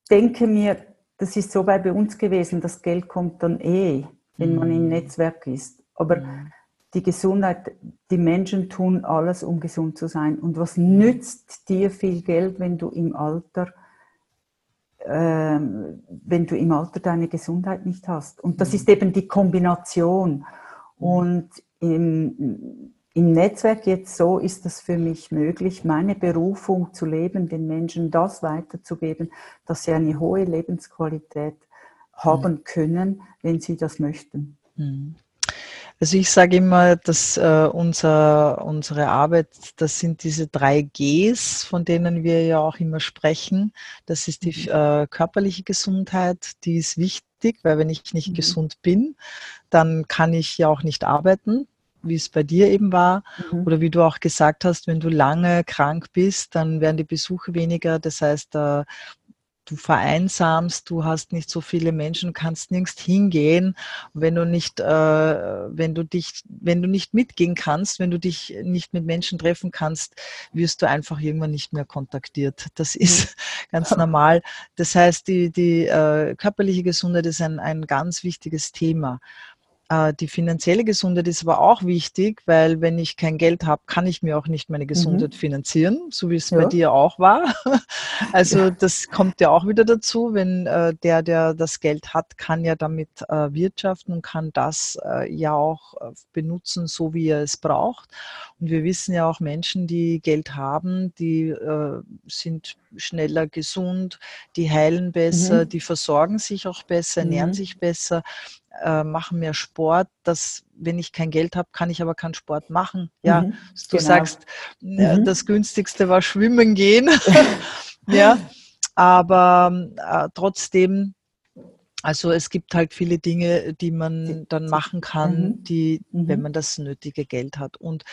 Speaker 2: denke mir, das ist so bei uns gewesen, das Geld kommt dann eh, wenn man im mhm. Netzwerk ist. Aber die Gesundheit, die Menschen tun alles, um gesund zu sein. Und was nützt dir viel Geld, wenn du im Alter wenn du im Alter deine Gesundheit nicht hast. Und das mhm. ist eben die Kombination. Mhm. Und im, im Netzwerk jetzt so ist es für mich möglich, meine Berufung zu leben, den Menschen das weiterzugeben, dass sie eine hohe Lebensqualität haben mhm. können, wenn sie das möchten.
Speaker 1: Mhm. Also ich sage immer, dass äh, unser, unsere Arbeit, das sind diese drei Gs, von denen wir ja auch immer sprechen. Das ist die äh, körperliche Gesundheit, die ist wichtig, weil wenn ich nicht mhm. gesund bin, dann kann ich ja auch nicht arbeiten. wie es bei dir eben war. Mhm. Oder wie du auch gesagt hast, wenn du lange krank bist, dann werden die Besuche weniger. Das heißt, du vereinsamst, du hast nicht so viele Menschen, kannst nirgends hingehen. Wenn du nicht, äh, wenn du dich, wenn du nicht mitgehen kannst, wenn du dich nicht mit Menschen treffen kannst, wirst du einfach irgendwann nicht mehr kontaktiert. Das ist ganz normal. Das heißt, die, die äh, körperliche Gesundheit ist ein, ein ganz wichtiges Thema. Äh, die finanzielle Gesundheit ist aber auch wichtig, weil wenn ich kein Geld habe, kann ich mir auch nicht meine Gesundheit mhm. finanzieren, so wie es ja. bei dir auch war. Also ja. das kommt ja auch wieder dazu, wenn äh, der, der das Geld hat, kann ja damit äh, wirtschaften und kann das äh, ja auch äh, benutzen, so wie er es braucht. Und wir wissen ja auch Menschen, die Geld haben, die äh, sind schneller gesund, die heilen besser, mhm. die versorgen sich auch besser, ernähren mhm. sich besser äh, machen mehr Sport, dass wenn ich kein Geld habe, kann ich aber keinen Sport machen. Ja, mhm, du genau. sagst, äh, mhm. das günstigste war Schwimmen gehen. ja, aber äh, trotzdem also es gibt halt viele Dinge, die man dann machen kann, mhm. die, mhm. wenn man das nötige Geld hat. Und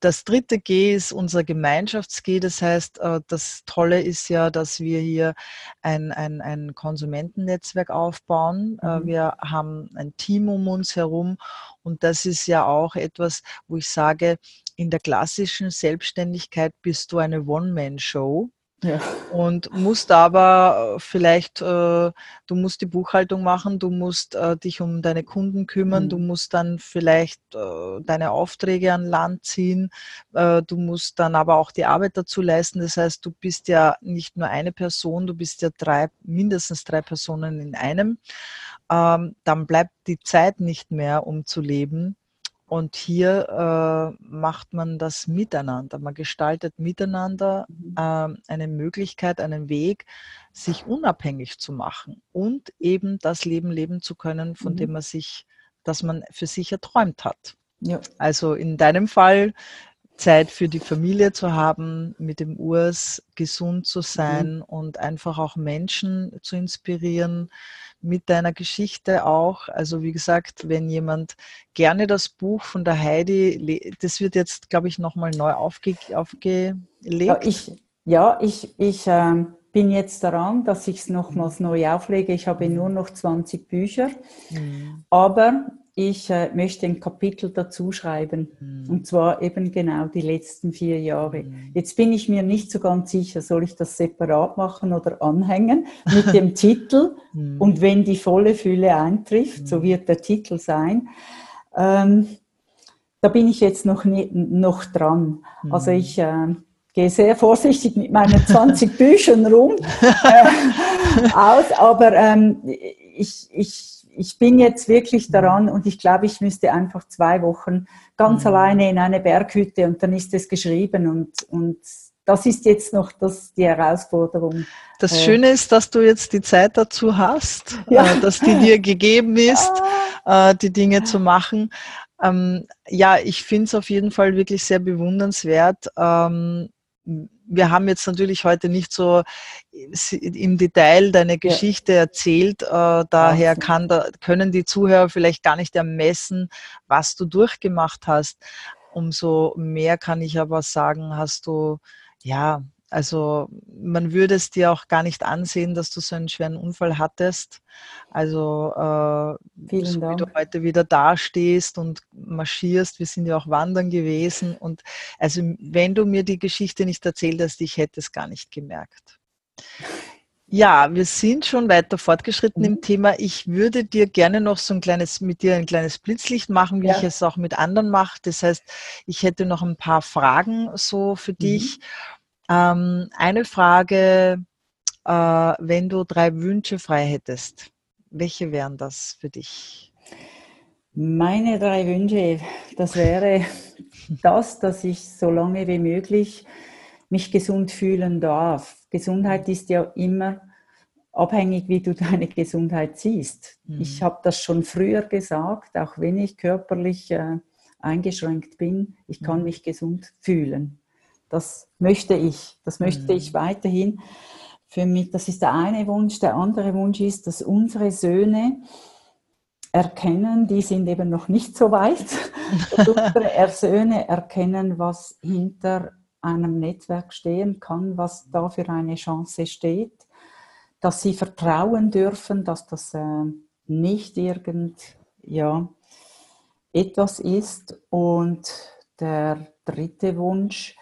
Speaker 1: das dritte G ist unser Gemeinschafts-G. Das heißt, äh, das Tolle ist ja, dass wir hier ein, ein, ein Konsumentennetzwerk aufbauen. Äh, mhm. Wir haben ein Team um uns herum und das ist ja auch etwas, wo ich sage, in der klassischen Selbstständigkeit bist du eine One-Man-Show. Ja. Und musst aber äh, vielleicht, äh, du musst die Buchhaltung machen, du musst äh, dich um deine Kunden kümmern, mhm. du musst dann vielleicht äh, deine Aufträge an Land ziehen, äh, du musst dann aber auch die Arbeit dazu leisten. Das heißt, du bist ja nicht nur eine Person, du bist ja drei, mindestens drei Personen in einem. Ähm, dann bleibt die Zeit nicht mehr, um zu leben. Und hier äh, macht man das miteinander. Man gestaltet miteinander äh, eine Möglichkeit, einen Weg, sich unabhängig zu machen und eben das Leben leben zu können, von mhm. dem man sich, das man für sich erträumt hat. Ja. Also in deinem Fall Zeit für die Familie zu haben, mit dem Urs gesund zu sein mhm. und einfach auch Menschen zu inspirieren, mit deiner Geschichte auch. Also wie gesagt, wenn jemand gerne das Buch von der Heidi, das wird jetzt, glaube ich, nochmal neu aufge, aufgelegt.
Speaker 2: Ja, ich, ja, ich, ich äh, bin jetzt daran, dass ich es nochmals neu auflege. Ich habe nur noch 20 Bücher, mhm. aber ich äh, möchte ein Kapitel dazu schreiben. Mhm. Und zwar eben genau die letzten vier Jahre. Mhm. Jetzt bin ich mir nicht so ganz sicher, soll ich das separat machen oder anhängen mit dem Titel. Mhm. Und wenn die volle Fülle eintrifft, so hm. wird der Titel sein. Ähm, da bin ich jetzt noch, nie, noch dran. Also hm. ich äh, gehe sehr vorsichtig mit meinen 20 Büchern rum äh, aus, aber ähm, ich, ich ich bin jetzt wirklich daran und ich glaube, ich müsste einfach zwei Wochen ganz mhm. alleine in eine Berghütte und dann ist es geschrieben und, und das ist jetzt noch das, die Herausforderung.
Speaker 1: Das äh, Schöne ist, dass du jetzt die Zeit dazu hast, ja. äh, dass die dir gegeben ist, ja. äh, die Dinge zu machen. Ähm, ja, ich finde es auf jeden Fall wirklich sehr bewundernswert. Ähm, wir haben jetzt natürlich heute nicht so im Detail deine Geschichte ja. erzählt. Äh, daher kann da, können die Zuhörer vielleicht gar nicht ermessen, was du durchgemacht hast. Umso mehr kann ich aber sagen, hast du ja also man würde es dir auch gar nicht ansehen, dass du so einen schweren Unfall hattest. Also äh, so wie du heute wieder dastehst und marschierst, wir sind ja auch wandern gewesen. Und also wenn du mir die Geschichte nicht erzählt hast, ich hätte es gar nicht gemerkt. Ja, wir sind schon weiter fortgeschritten mhm. im Thema. Ich würde dir gerne noch so ein kleines, mit dir ein kleines Blitzlicht machen, wie ja. ich es auch mit anderen mache. Das heißt, ich hätte noch ein paar Fragen so für mhm. dich. Ähm, eine Frage, äh, wenn du drei Wünsche frei hättest, welche wären das für dich?
Speaker 2: Meine drei Wünsche, das wäre das, dass ich so lange wie möglich mich gesund fühlen darf. Gesundheit ist ja immer abhängig, wie du deine Gesundheit siehst. Mhm. Ich habe das schon früher gesagt, auch wenn ich körperlich äh, eingeschränkt bin, ich kann mhm. mich gesund fühlen. Das möchte ich, das möchte mhm. ich weiterhin. Für mich, das ist der eine Wunsch. Der andere Wunsch ist, dass unsere Söhne erkennen, die sind eben noch nicht so weit, dass unsere Söhne erkennen, was hinter einem Netzwerk stehen kann, was da für eine Chance steht, dass sie vertrauen dürfen, dass das äh, nicht irgend, ja, etwas ist. Und der dritte Wunsch,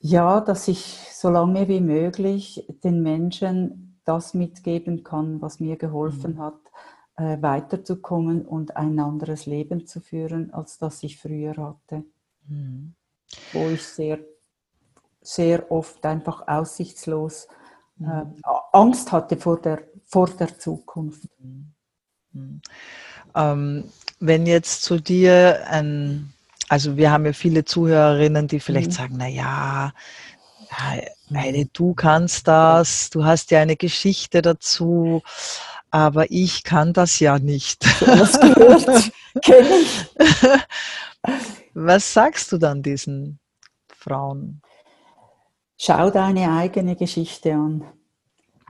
Speaker 2: ja, dass ich so lange wie möglich den Menschen das mitgeben kann, was mir geholfen mhm. hat, äh, weiterzukommen und ein anderes Leben zu führen, als das ich früher hatte. Mhm. Wo ich sehr, sehr oft einfach aussichtslos äh, mhm. Angst hatte vor der, vor der Zukunft. Mhm.
Speaker 1: mhm. Ähm, wenn jetzt zu dir ein, also wir haben ja viele Zuhörerinnen, die vielleicht mhm. sagen, na ja, Heide, du kannst das, du hast ja eine Geschichte dazu, aber ich kann das ja nicht. Was gehört, kenne ich. Was sagst du dann diesen Frauen?
Speaker 2: Schau deine eigene Geschichte an.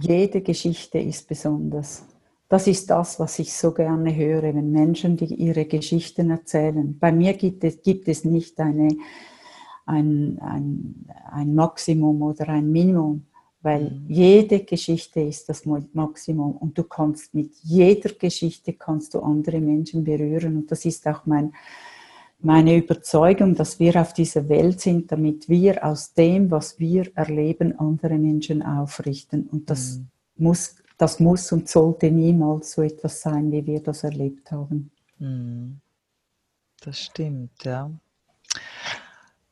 Speaker 2: Jede Geschichte ist besonders. Das ist das, was ich so gerne höre, wenn Menschen die ihre Geschichten erzählen. Bei mir gibt es, gibt es nicht eine, ein, ein, ein Maximum oder ein Minimum, weil mhm. jede Geschichte ist das Maximum und du kannst mit jeder Geschichte kannst du andere Menschen berühren und das ist auch mein, meine Überzeugung, dass wir auf dieser Welt sind, damit wir aus dem, was wir erleben, andere Menschen aufrichten und das mhm. muss das muss und sollte niemals so etwas sein, wie wir das erlebt haben. Hm.
Speaker 1: Das stimmt, ja.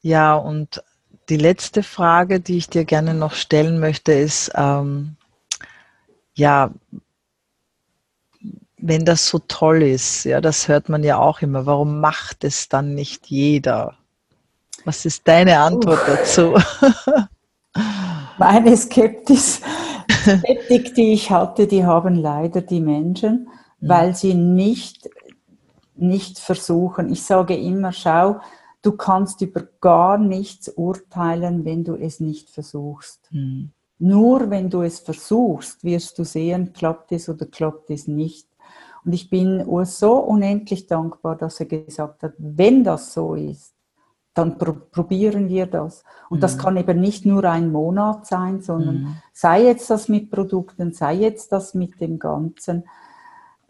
Speaker 1: Ja, und die letzte Frage, die ich dir gerne noch stellen möchte, ist, ähm, ja, wenn das so toll ist, ja, das hört man ja auch immer, warum macht es dann nicht jeder? Was ist deine Antwort Uff. dazu?
Speaker 2: Meine Skeptis Skeptik, die ich hatte, die haben leider die Menschen, mhm. weil sie nicht, nicht versuchen. Ich sage immer, schau, du kannst über gar nichts urteilen, wenn du es nicht versuchst. Mhm. Nur wenn du es versuchst, wirst du sehen, klappt es oder klappt es nicht. Und ich bin Urs so unendlich dankbar, dass er gesagt hat, wenn das so ist, dann pr probieren wir das. Und mhm. das kann eben nicht nur ein Monat sein, sondern mhm. sei jetzt das mit Produkten, sei jetzt das mit dem Ganzen,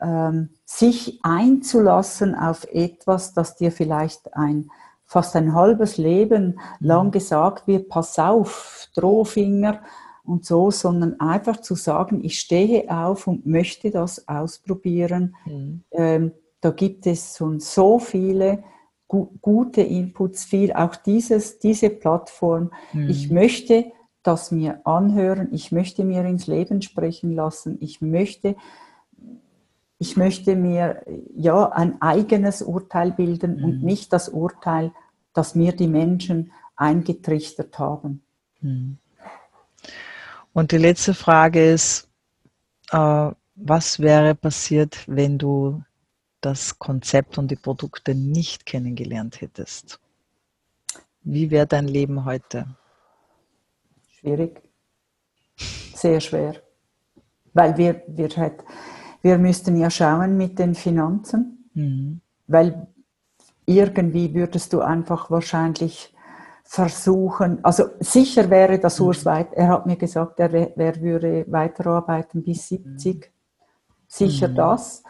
Speaker 2: ähm, sich einzulassen auf etwas, das dir vielleicht ein fast ein halbes Leben mhm. lang gesagt wird, pass auf, Drohfinger und so, sondern einfach zu sagen, ich stehe auf und möchte das ausprobieren. Mhm. Ähm, da gibt es schon so viele gu gute Inputs, viel, auch dieses, diese Plattform. Mhm. Ich möchte das mir anhören, ich möchte mir ins Leben sprechen lassen, ich möchte, ich möchte mir ja ein eigenes Urteil bilden mhm. und nicht das Urteil, das mir die Menschen eingetrichtert haben. Mhm.
Speaker 1: Und die letzte Frage ist, äh, was wäre passiert, wenn du das Konzept und die Produkte nicht kennengelernt hättest? Wie wäre dein Leben heute?
Speaker 2: Schwierig. Sehr schwer. Weil wir, wir, halt, wir müssten ja schauen mit den Finanzen, mhm. weil irgendwie würdest du einfach wahrscheinlich versuchen, also sicher wäre das mhm. Urs weit, er hat mir gesagt, er, er würde weiterarbeiten bis 70. Mhm. Sicher mhm. das.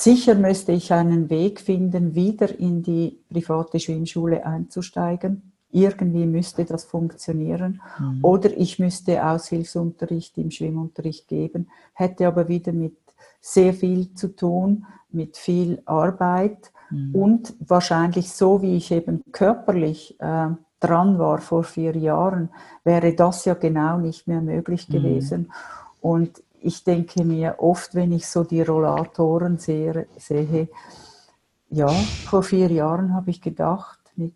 Speaker 2: Sicher müsste ich einen Weg finden, wieder in die private Schwimmschule einzusteigen. Irgendwie müsste das funktionieren. Mhm. Oder ich müsste Aushilfsunterricht im Schwimmunterricht geben, hätte aber wieder mit sehr viel zu tun, mit viel Arbeit mhm. und wahrscheinlich so, wie ich eben körperlich äh, dran war vor vier Jahren, wäre das ja genau nicht mehr möglich mhm. gewesen. Und ich denke mir oft, wenn ich so die Rollatoren sehe, sehe ja, vor vier Jahren habe ich gedacht, mit,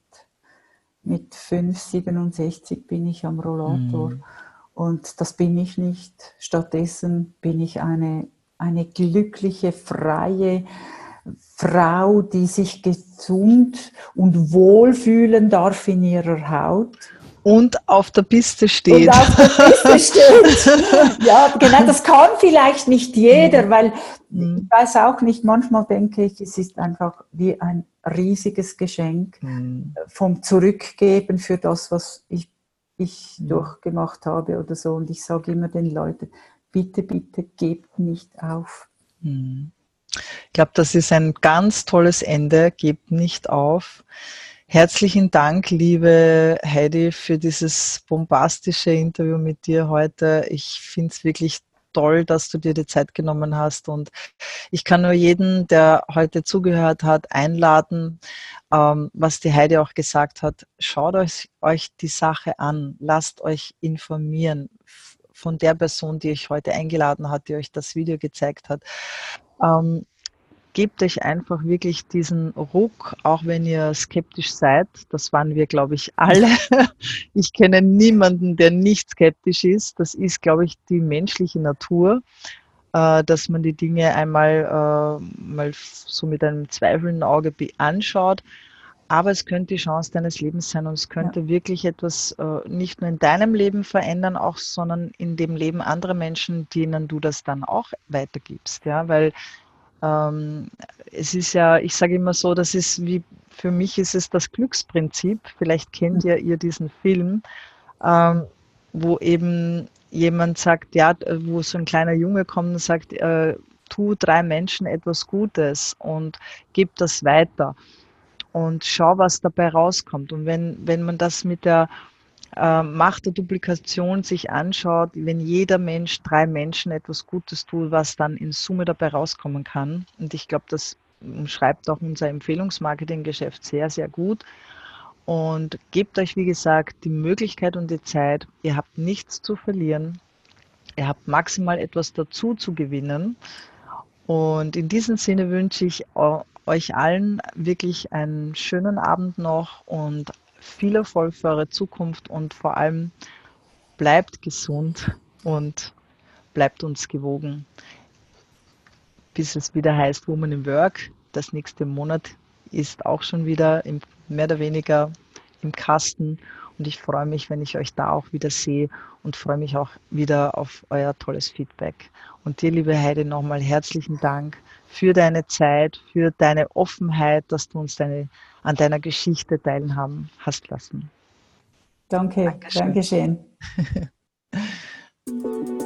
Speaker 2: mit 5, 67 bin ich am Rollator. Mhm. Und das bin ich nicht. Stattdessen bin ich eine, eine glückliche, freie Frau, die sich gesund und wohlfühlen darf in ihrer Haut
Speaker 1: Und auf der Piste steht. Und
Speaker 2: auf der Piste steht. Ja, genau, das kann vielleicht nicht jeder, mhm. weil mhm. ich weiß auch nicht, manchmal denke ich, es ist einfach wie ein riesiges Geschenk mhm. vom Zurückgeben für das, was ich, ich mhm. durchgemacht habe oder so. Und ich sage immer den Leuten, bitte, bitte gebt nicht auf.
Speaker 1: Mhm. Ich glaube, das ist ein ganz tolles Ende. Gebt nicht auf. Herzlichen Dank, liebe Heidi, für dieses bombastische Interview mit dir heute. Ich finde es wirklich toll, dass du dir die Zeit genommen hast. Und ich kann nur jeden, der heute zugehört hat, einladen, ähm, was die Heidi auch gesagt hat. Schaut euch, euch die Sache an, lasst euch informieren von der Person, die euch heute eingeladen hat, die euch das Video gezeigt hat. Ähm, gebt euch einfach wirklich diesen Ruck, auch wenn ihr skeptisch seid. Das waren wir, glaube ich, alle. Ich kenne niemanden, der nicht skeptisch ist. Das ist, glaube ich, die menschliche Natur, äh, dass man die Dinge einmal äh, mal so mit einem zweifelnden Auge anschaut. Aber es könnte die Chance deines Lebens sein und es könnte ja. wirklich etwas äh, nicht nur in deinem Leben verändern, auch sondern in dem Leben anderer Menschen, denen du das dann auch weitergibst. Ja, weil ähm, es ist ja, ich sage immer so, das ist wie, für mich ist es das Glücksprinzip. Vielleicht kennt ja ihr diesen Film, ähm, wo eben jemand sagt, ja, wo so ein kleiner Junge kommt und sagt, äh, tu drei Menschen etwas Gutes und gib das weiter und schau, was dabei rauskommt. Und wenn, wenn man das mit der äh, Macht der Duplikation sich anschaut, wenn jeder Mensch drei Menschen etwas Gutes tut, was dann in Summe dabei rauskommen kann. Und ich glaube, das umschreibt auch unser Empfehlungsmarketing-Geschäft sehr, sehr gut. Und gebt euch, wie gesagt, die Möglichkeit und die Zeit. Ihr habt nichts zu verlieren. Ihr habt maximal etwas dazu zu gewinnen. Und in diesem Sinne wünsche ich euch allen wirklich einen schönen Abend noch und viel Erfolg für eure Zukunft und vor allem bleibt gesund und bleibt uns gewogen, bis es wieder heißt Woman in Work. Das nächste Monat ist auch schon wieder im, mehr oder weniger im Kasten und ich freue mich, wenn ich euch da auch wieder sehe und freue mich auch wieder auf euer tolles Feedback. Und dir, liebe Heide, nochmal herzlichen Dank für deine Zeit, für deine Offenheit, dass du uns deine, an deiner Geschichte teilhaben hast lassen.
Speaker 2: Danke, Dankeschön. Dankeschön.